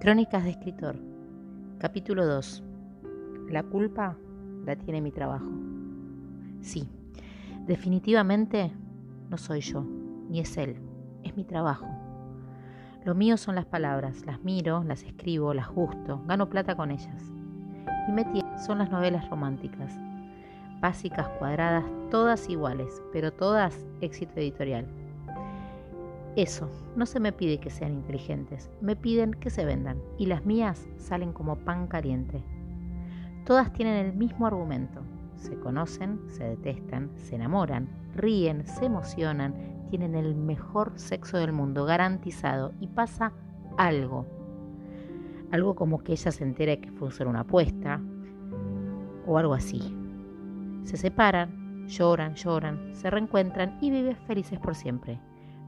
Crónicas de escritor. Capítulo 2. La culpa la tiene mi trabajo. Sí, definitivamente no soy yo, ni es él, es mi trabajo. Lo mío son las palabras, las miro, las escribo, las gusto, gano plata con ellas. Y me son las novelas románticas, básicas, cuadradas, todas iguales, pero todas éxito editorial. Eso, no se me pide que sean inteligentes, me piden que se vendan y las mías salen como pan caliente. Todas tienen el mismo argumento, se conocen, se detestan, se enamoran, ríen, se emocionan, tienen el mejor sexo del mundo garantizado y pasa algo. Algo como que ella se entere que fue usar una apuesta o algo así. Se separan, lloran, lloran, se reencuentran y viven felices por siempre.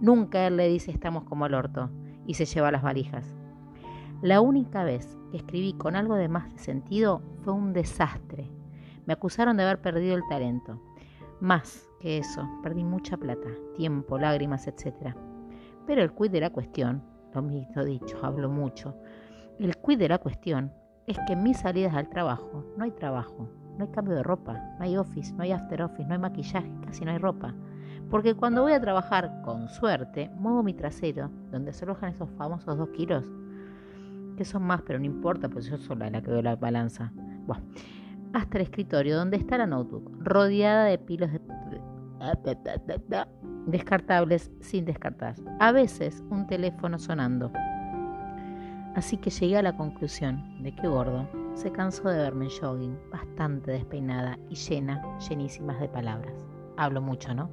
Nunca él le dice estamos como el orto y se lleva las valijas. La única vez que escribí con algo de más de sentido fue un desastre. Me acusaron de haber perdido el talento. Más que eso, perdí mucha plata, tiempo, lágrimas, etc. Pero el quid de la cuestión, lo mismo dicho, hablo mucho, el quid de la cuestión es que en mis salidas al trabajo no hay trabajo, no hay cambio de ropa, no hay office, no hay after office, no hay maquillaje, casi no hay ropa. Porque cuando voy a trabajar, con suerte, muevo mi trasero, donde se alojan esos famosos dos kilos, que son más, pero no importa, pues yo soy la que veo la balanza. Hasta el escritorio, donde está la notebook, rodeada de pilos de descartables sin descartar. A veces un teléfono sonando. Así que llegué a la conclusión de que Gordo se cansó de verme en jogging, bastante despeinada y llena, llenísimas de palabras. Hablo mucho, ¿no?